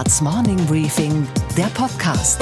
Handelsblatts Morning Briefing, der Podcast.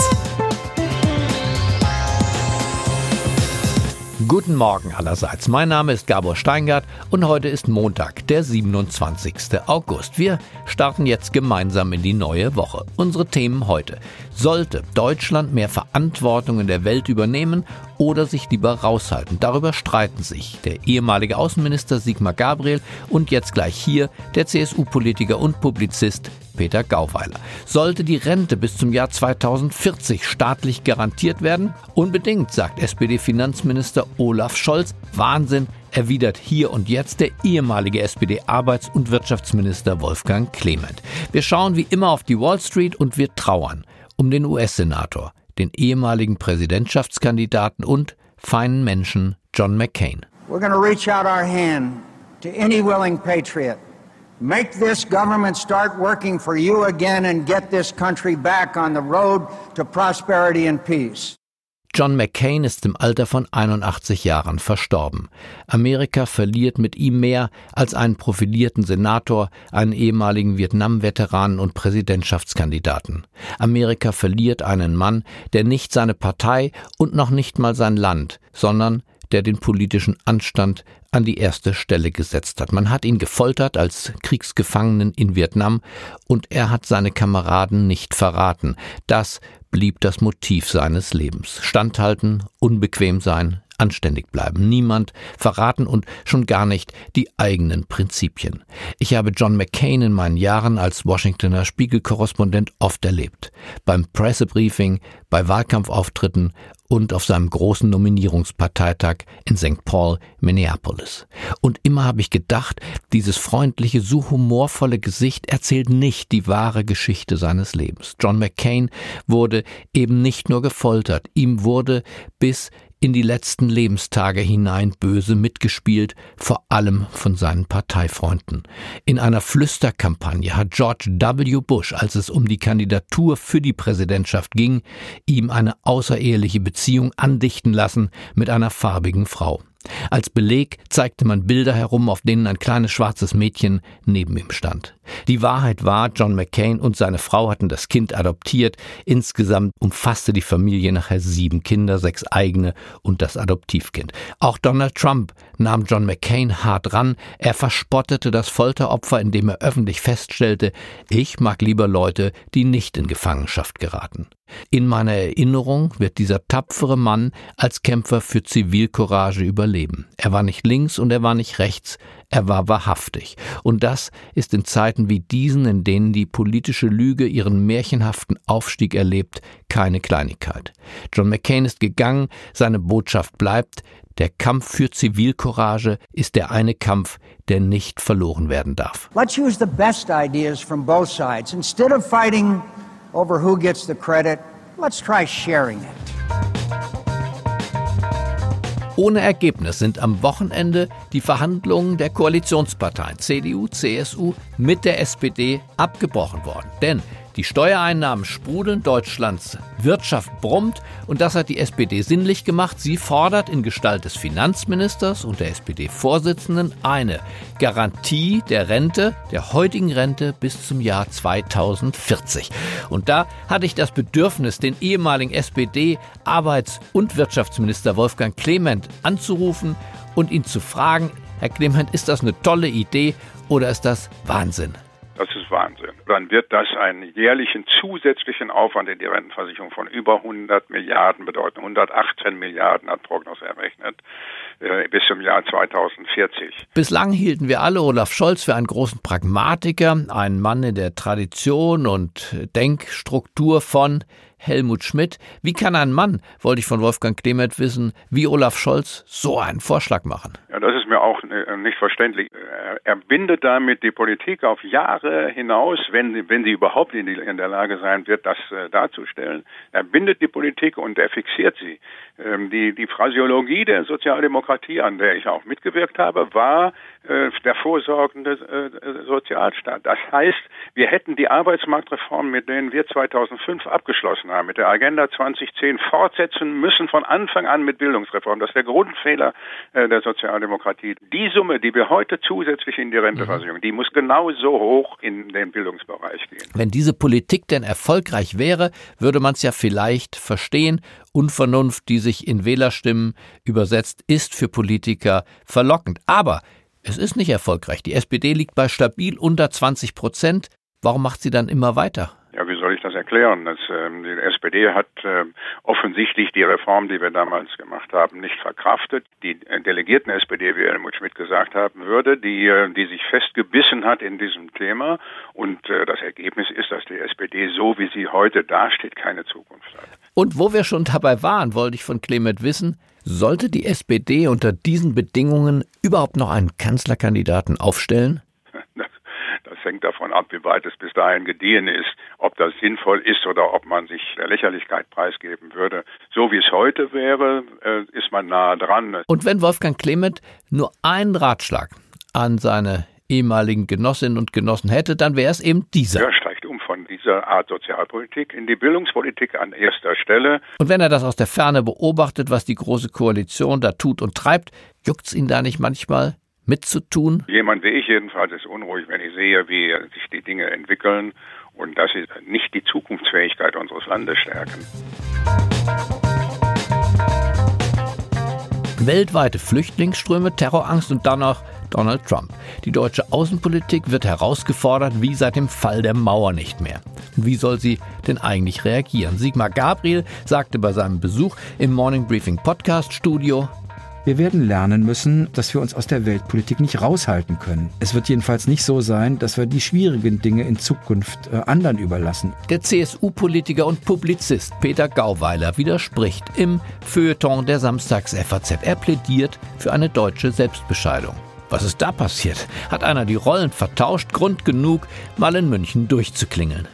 Guten Morgen allerseits. Mein Name ist Gabor Steingart und heute ist Montag, der 27. August. Wir starten jetzt gemeinsam in die neue Woche. Unsere Themen heute. Sollte Deutschland mehr Verantwortung in der Welt übernehmen oder sich lieber raushalten? Darüber streiten sich der ehemalige Außenminister Sigmar Gabriel und jetzt gleich hier der CSU-Politiker und Publizist Peter Gauweiler. Sollte die Rente bis zum Jahr 2040 staatlich garantiert werden? Unbedingt, sagt SPD-Finanzminister Olaf Scholz. Wahnsinn, erwidert hier und jetzt der ehemalige SPD-Arbeits- und Wirtschaftsminister Wolfgang Clement. Wir schauen wie immer auf die Wall Street und wir trauern um den US-Senator, den ehemaligen Präsidentschaftskandidaten und feinen Menschen John McCain. We're going to reach out our hand to any willing patriot Make this government start working for you again and get this country back on the road to prosperity and peace. John McCain ist im Alter von 81 Jahren verstorben. Amerika verliert mit ihm mehr als einen profilierten Senator, einen ehemaligen Vietnam-Veteran und Präsidentschaftskandidaten. Amerika verliert einen Mann, der nicht seine Partei und noch nicht mal sein Land, sondern der den politischen Anstand an die erste Stelle gesetzt hat. Man hat ihn gefoltert als Kriegsgefangenen in Vietnam und er hat seine Kameraden nicht verraten. Das blieb das Motiv seines Lebens. Standhalten, unbequem sein, anständig bleiben, niemand verraten und schon gar nicht die eigenen Prinzipien. Ich habe John McCain in meinen Jahren als Washingtoner Spiegelkorrespondent oft erlebt. Beim Pressebriefing, bei Wahlkampfauftritten und auf seinem großen Nominierungsparteitag in St. Paul, Minneapolis. Und immer habe ich gedacht, dieses freundliche, so humorvolle Gesicht erzählt nicht die wahre Geschichte seines Lebens. John McCain wurde eben nicht nur gefoltert, ihm wurde bis in die letzten Lebenstage hinein böse mitgespielt, vor allem von seinen Parteifreunden. In einer Flüsterkampagne hat George W. Bush, als es um die Kandidatur für die Präsidentschaft ging, ihm eine außereheliche Beziehung andichten lassen mit einer farbigen Frau. Als Beleg zeigte man Bilder herum, auf denen ein kleines schwarzes Mädchen neben ihm stand. Die Wahrheit war, John McCain und seine Frau hatten das Kind adoptiert. Insgesamt umfasste die Familie nachher sieben Kinder, sechs eigene und das Adoptivkind. Auch Donald Trump nahm John McCain hart ran. Er verspottete das Folteropfer, indem er öffentlich feststellte, ich mag lieber Leute, die nicht in Gefangenschaft geraten. In meiner Erinnerung wird dieser tapfere Mann als Kämpfer für Zivilcourage überleben. Er war nicht links und er war nicht rechts, er war wahrhaftig. Und das ist in Zeiten wie diesen, in denen die politische Lüge ihren märchenhaften Aufstieg erlebt, keine Kleinigkeit. John McCain ist gegangen, seine Botschaft bleibt, der Kampf für Zivilcourage ist der eine Kampf, der nicht verloren werden darf. Let's use the best ideas from both sides. Instead of fighting over who gets the credit, let's try sharing it. Ohne Ergebnis sind am Wochenende die Verhandlungen der Koalitionsparteien CDU, CSU mit der SPD abgebrochen worden. Denn die Steuereinnahmen sprudeln, Deutschlands Wirtschaft brummt und das hat die SPD sinnlich gemacht. Sie fordert in Gestalt des Finanzministers und der SPD-Vorsitzenden eine Garantie der Rente, der heutigen Rente bis zum Jahr 2040. Und da hatte ich das Bedürfnis, den ehemaligen SPD-Arbeits- und Wirtschaftsminister Wolfgang Clement anzurufen und ihn zu fragen, Herr Clement, ist das eine tolle Idee oder ist das Wahnsinn? Das ist Wahnsinn. Dann wird das einen jährlichen zusätzlichen Aufwand in die Rentenversicherung von über 100 Milliarden bedeuten. 118 Milliarden hat Prognos errechnet äh, bis zum Jahr 2040. Bislang hielten wir alle Olaf Scholz für einen großen Pragmatiker, einen Mann in der Tradition und Denkstruktur von Helmut Schmidt. Wie kann ein Mann, wollte ich von Wolfgang Clement wissen, wie Olaf Scholz so einen Vorschlag machen? Ja, das ist mir auch äh, nicht verständlich. Er bindet damit die Politik auf Jahre hinaus, wenn sie, wenn sie überhaupt in, die, in der Lage sein wird, das äh, darzustellen. Er bindet die Politik und er fixiert sie. Ähm, die, die Phrasiologie der Sozialdemokratie, an der ich auch mitgewirkt habe, war äh, der vorsorgende äh, Sozialstaat. Das heißt, wir hätten die Arbeitsmarktreform, mit denen wir 2005 abgeschlossen haben, mit der Agenda 2010 fortsetzen müssen von Anfang an mit Bildungsreform. Das ist der Grundfehler äh, der Sozialdemokratie. Die Summe, die wir heute zusätzlich in die Renteversicherung, die muss genau so hoch in den Bildungsbereich gehen. Wenn diese Politik denn erfolgreich wäre, würde man es ja vielleicht verstehen. Unvernunft, die sich in Wählerstimmen übersetzt, ist für Politiker verlockend. Aber es ist nicht erfolgreich. Die SPD liegt bei stabil unter 20 Prozent. Warum macht sie dann immer weiter? Ja, wie soll ich das erklären? Das, ähm, die SPD hat äh, offensichtlich die Reform, die wir damals gemacht haben, nicht verkraftet. Die äh, Delegierten SPD, wie Helmut Schmidt gesagt haben würde, die, äh, die sich festgebissen hat in diesem Thema. Und äh, das Ergebnis ist, dass die SPD, so wie sie heute dasteht, keine Zukunft hat. Und wo wir schon dabei waren, wollte ich von Clement wissen, sollte die SPD unter diesen Bedingungen überhaupt noch einen Kanzlerkandidaten aufstellen? Das hängt davon ab, wie weit es bis dahin gediehen ist, ob das sinnvoll ist oder ob man sich der Lächerlichkeit preisgeben würde. So wie es heute wäre, äh, ist man nahe dran. Und wenn Wolfgang Clement nur einen Ratschlag an seine ehemaligen Genossinnen und Genossen hätte, dann wäre es eben dieser. Von dieser Art Sozialpolitik in die Bildungspolitik an erster Stelle. Und wenn er das aus der Ferne beobachtet, was die Große Koalition da tut und treibt, juckt's ihn da nicht manchmal? mitzutun? Jemand wie ich jedenfalls ist unruhig, wenn ich sehe, wie sich die Dinge entwickeln und dass sie nicht die Zukunftsfähigkeit unseres Landes stärken. Weltweite Flüchtlingsströme, Terrorangst und danach Donald Trump. Die deutsche Außenpolitik wird herausgefordert wie seit dem Fall der Mauer nicht mehr. Wie soll sie denn eigentlich reagieren? Sigmar Gabriel sagte bei seinem Besuch im Morning Briefing Podcast Studio, wir werden lernen müssen, dass wir uns aus der Weltpolitik nicht raushalten können. Es wird jedenfalls nicht so sein, dass wir die schwierigen Dinge in Zukunft äh, anderen überlassen. Der CSU-Politiker und Publizist Peter Gauweiler widerspricht im Feuilleton der Samstags-FAZ. Er plädiert für eine deutsche Selbstbescheidung. Was ist da passiert? Hat einer die Rollen vertauscht? Grund genug, mal in München durchzuklingeln.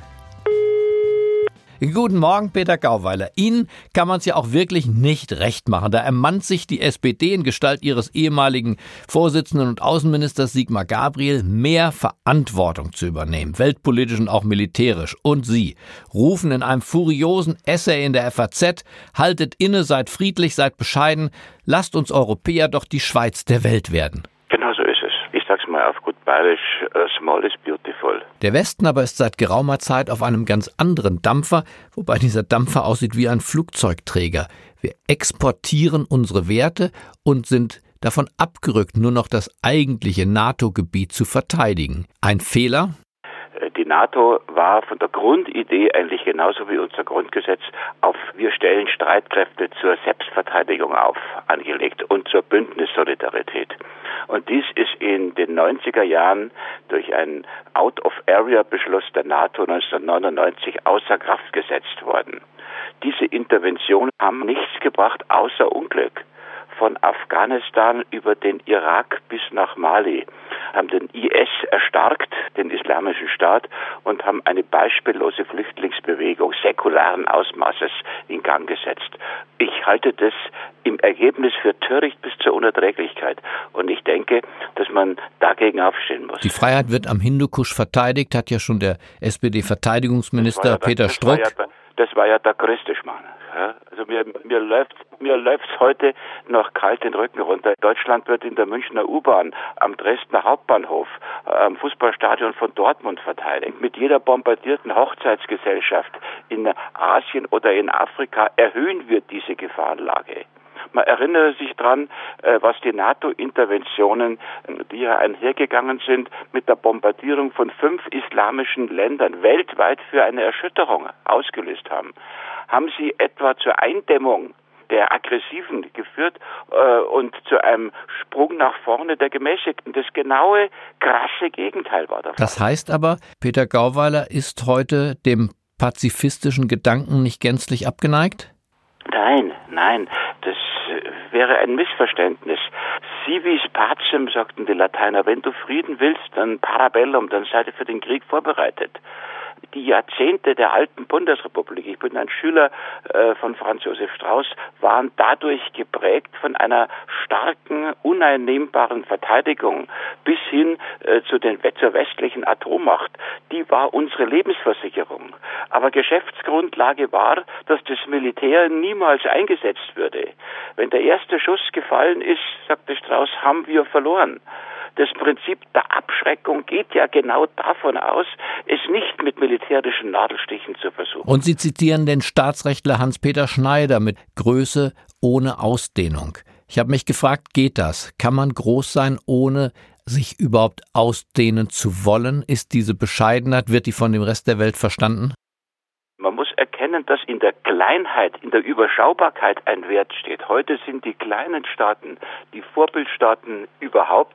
Guten Morgen, Peter Gauweiler. Ihnen kann man es ja auch wirklich nicht recht machen. Da ermannt sich die SPD in Gestalt ihres ehemaligen Vorsitzenden und Außenministers Sigmar Gabriel, mehr Verantwortung zu übernehmen, weltpolitisch und auch militärisch. Und Sie rufen in einem furiosen Essay in der FAZ, haltet inne, seid friedlich, seid bescheiden, lasst uns Europäer doch die Schweiz der Welt werden. Genau so ist es. Ich sag's mal auf gut bayerisch, small is beautiful. Der Westen aber ist seit geraumer Zeit auf einem ganz anderen Dampfer, wobei dieser Dampfer aussieht wie ein Flugzeugträger. Wir exportieren unsere Werte und sind davon abgerückt, nur noch das eigentliche NATO-Gebiet zu verteidigen. Ein Fehler? Die NATO war von der Grundidee eigentlich genauso wie unser Grundgesetz auf wir stellen Streitkräfte zur Selbstverteidigung auf angelegt und zur Bündnissolidarität. Und dies ist in den 90er Jahren durch einen Out-of-Area-Beschluss der NATO 1999 außer Kraft gesetzt worden. Diese Interventionen haben nichts gebracht außer Unglück von Afghanistan über den Irak bis nach Mali, haben den IS erstarkt, den Islamischen Staat, und haben eine beispiellose Flüchtlingsbewegung säkularen Ausmaßes in Gang gesetzt. Ich halte das im Ergebnis für töricht bis zur Unerträglichkeit. Und ich denke, dass man dagegen aufstehen muss. Die Freiheit wird am Hindukusch verteidigt, hat ja schon der SPD-Verteidigungsminister ja Peter Struck. Das war ja, der größte Schmarrn. Ja, also mir, mir läuft mir läuft's heute noch kalt den Rücken runter. Deutschland wird in der Münchner U-Bahn, am Dresdner Hauptbahnhof, am Fußballstadion von Dortmund verteidigt. Mit jeder bombardierten Hochzeitsgesellschaft in Asien oder in Afrika erhöhen wir diese Gefahrenlage. Man erinnere sich dran, äh, was die NATO-Interventionen, die ja einhergegangen sind, mit der Bombardierung von fünf islamischen Ländern weltweit für eine Erschütterung ausgelöst haben. Haben sie etwa zur Eindämmung der Aggressiven geführt äh, und zu einem Sprung nach vorne der Gemäßigten. Das genaue, krasse Gegenteil war davon. Das heißt aber, Peter Gauweiler ist heute dem pazifistischen Gedanken nicht gänzlich abgeneigt? Nein, nein, das wäre ein Missverständnis. Si vis pacem, sagten die Lateiner, wenn du Frieden willst, dann parabellum, dann seid ihr für den Krieg vorbereitet die Jahrzehnte der alten Bundesrepublik, ich bin ein Schüler äh, von Franz Josef Strauß, waren dadurch geprägt von einer starken, uneinnehmbaren Verteidigung bis hin äh, zu den zur westlichen Atommacht. Die war unsere Lebensversicherung. Aber Geschäftsgrundlage war, dass das Militär niemals eingesetzt würde. Wenn der erste Schuss gefallen ist, sagte Strauß, haben wir verloren. Das Prinzip der Abschreckung geht ja genau davon aus, es nicht mit militärischen Nadelstichen zu versuchen. Und Sie zitieren den Staatsrechtler Hans-Peter Schneider mit Größe ohne Ausdehnung. Ich habe mich gefragt, geht das? Kann man groß sein, ohne sich überhaupt ausdehnen zu wollen? Ist diese Bescheidenheit, wird die von dem Rest der Welt verstanden? Erkennen, dass in der Kleinheit, in der Überschaubarkeit ein Wert steht. Heute sind die kleinen Staaten die Vorbildstaaten überhaupt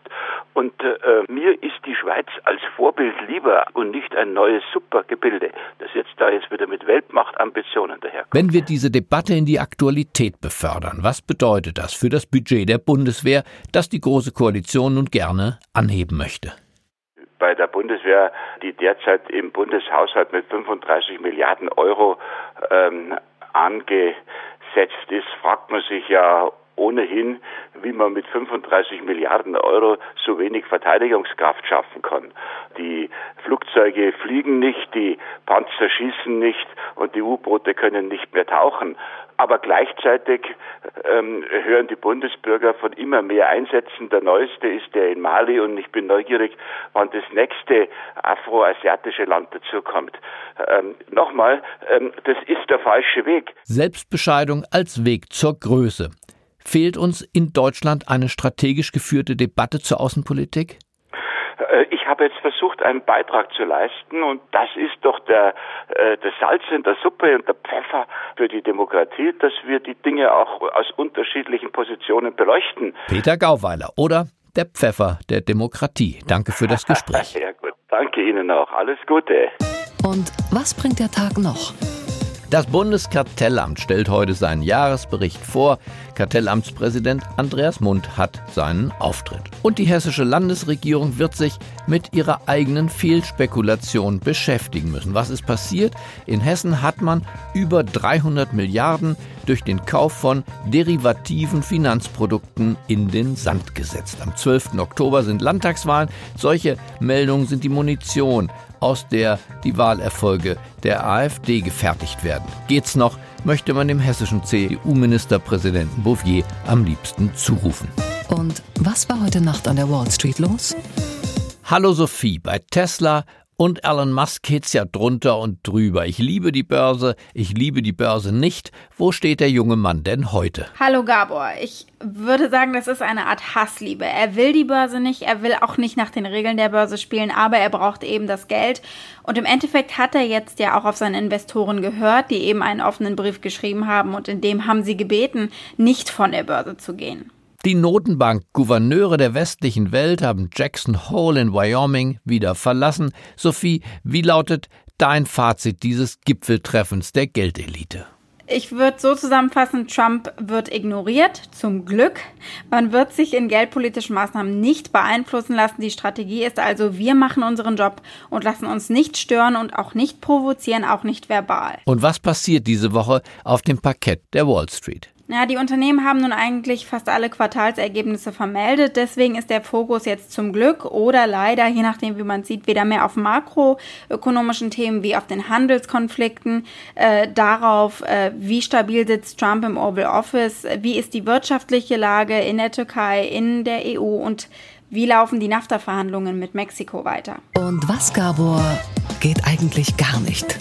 und äh, mir ist die Schweiz als Vorbild lieber und nicht ein neues Supergebilde, das jetzt da jetzt wieder mit Weltmachtambitionen daherkommt. Wenn wir diese Debatte in die Aktualität befördern, was bedeutet das für das Budget der Bundeswehr, das die Große Koalition nun gerne anheben möchte? Bei der Bundeswehr, die derzeit im Bundeshaushalt mit 35 Milliarden Euro ähm, angesetzt ist, fragt man sich ja ohnehin, wie man mit 35 Milliarden Euro so wenig Verteidigungskraft schaffen kann. Die Flugzeuge fliegen nicht, die Panzer schießen nicht und die U-Boote können nicht mehr tauchen. Aber gleichzeitig ähm, hören die Bundesbürger von immer mehr Einsätzen. Der neueste ist der in Mali und ich bin neugierig, wann das nächste afroasiatische Land dazukommt. Ähm, Nochmal, ähm, das ist der falsche Weg. Selbstbescheidung als Weg zur Größe. Fehlt uns in Deutschland eine strategisch geführte Debatte zur Außenpolitik? Äh, ich habe jetzt versucht, einen Beitrag zu leisten und das ist doch der, äh, der Salz in der Suppe und der Pfeffer für die Demokratie, dass wir die Dinge auch aus unterschiedlichen Positionen beleuchten. Peter Gauweiler oder der Pfeffer der Demokratie. Danke für das Gespräch. ja gut, danke Ihnen auch. Alles Gute. Und was bringt der Tag noch? Das Bundeskartellamt stellt heute seinen Jahresbericht vor. Kartellamtspräsident Andreas Mund hat seinen Auftritt. Und die hessische Landesregierung wird sich mit ihrer eigenen Fehlspekulation beschäftigen müssen. Was ist passiert? In Hessen hat man über 300 Milliarden durch den Kauf von derivativen Finanzprodukten in den Sand gesetzt. Am 12. Oktober sind Landtagswahlen. Solche Meldungen sind die Munition aus der die Wahlerfolge der AfD gefertigt werden. Geht's noch, möchte man dem hessischen CDU-Ministerpräsidenten Bouvier am liebsten zurufen. Und was war heute Nacht an der Wall Street los? Hallo Sophie, bei Tesla und Elon Musk geht's ja drunter und drüber. Ich liebe die Börse, ich liebe die Börse nicht. Wo steht der junge Mann denn heute? Hallo Gabor, ich würde sagen, das ist eine Art Hassliebe. Er will die Börse nicht, er will auch nicht nach den Regeln der Börse spielen, aber er braucht eben das Geld. Und im Endeffekt hat er jetzt ja auch auf seine Investoren gehört, die eben einen offenen Brief geschrieben haben und in dem haben sie gebeten, nicht von der Börse zu gehen. Die Notenbank-Gouverneure der westlichen Welt haben Jackson Hole in Wyoming wieder verlassen. Sophie, wie lautet dein Fazit dieses Gipfeltreffens der Geldelite? Ich würde so zusammenfassen, Trump wird ignoriert, zum Glück. Man wird sich in geldpolitischen Maßnahmen nicht beeinflussen lassen. Die Strategie ist also, wir machen unseren Job und lassen uns nicht stören und auch nicht provozieren, auch nicht verbal. Und was passiert diese Woche auf dem Parkett der Wall Street? Ja, die Unternehmen haben nun eigentlich fast alle Quartalsergebnisse vermeldet. Deswegen ist der Fokus jetzt zum Glück oder leider, je nachdem wie man sieht, wieder mehr auf makroökonomischen Themen wie auf den Handelskonflikten, äh, darauf, äh, wie stabil sitzt Trump im Oval Office, wie ist die wirtschaftliche Lage in der Türkei, in der EU und wie laufen die NAFTA-Verhandlungen mit Mexiko weiter. Und was, Gabor, geht eigentlich gar nicht?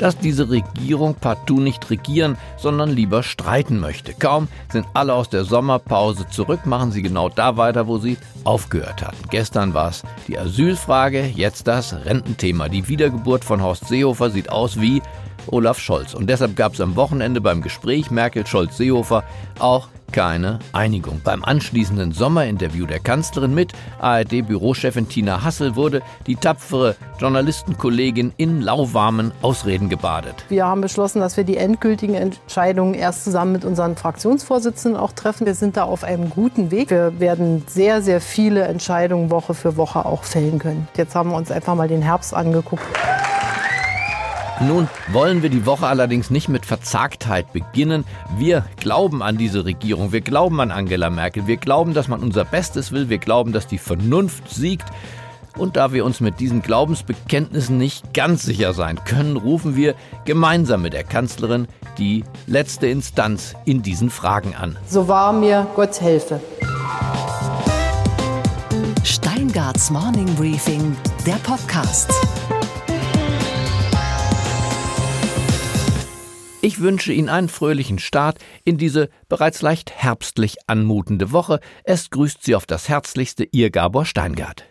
Dass diese Regierung partout nicht regieren, sondern lieber streiten möchte. Kaum sind alle aus der Sommerpause zurück, machen sie genau da weiter, wo sie aufgehört hatten. Gestern war es die Asylfrage, jetzt das Rententhema. Die Wiedergeburt von Horst Seehofer sieht aus wie Olaf Scholz. Und deshalb gab es am Wochenende beim Gespräch Merkel-Scholz-Seehofer auch keine Einigung. Beim anschließenden Sommerinterview der Kanzlerin mit ARD-Bürochefin Tina Hassel wurde die tapfere Journalistenkollegin in lauwarmen Ausreden gebadet. Wir haben beschlossen, dass wir die endgültigen Entscheidungen erst zusammen mit unseren Fraktionsvorsitzenden auch treffen. Wir sind da auf einem guten Weg. Wir werden sehr, sehr viele Entscheidungen Woche für Woche auch fällen können. Jetzt haben wir uns einfach mal den Herbst angeguckt. Nun wollen wir die Woche allerdings nicht mit Verzagtheit beginnen. Wir glauben an diese Regierung, wir glauben an Angela Merkel, wir glauben, dass man unser Bestes will, wir glauben, dass die Vernunft siegt. Und da wir uns mit diesen Glaubensbekenntnissen nicht ganz sicher sein können, rufen wir gemeinsam mit der Kanzlerin die letzte Instanz in diesen Fragen an. So wahr mir Gott helfe. Handelsblatts Morning Briefing, der Podcast. Ich wünsche Ihnen einen fröhlichen Start in diese bereits leicht herbstlich anmutende Woche. Es grüßt Sie auf das Herzlichste Ihr Gabor Steingart.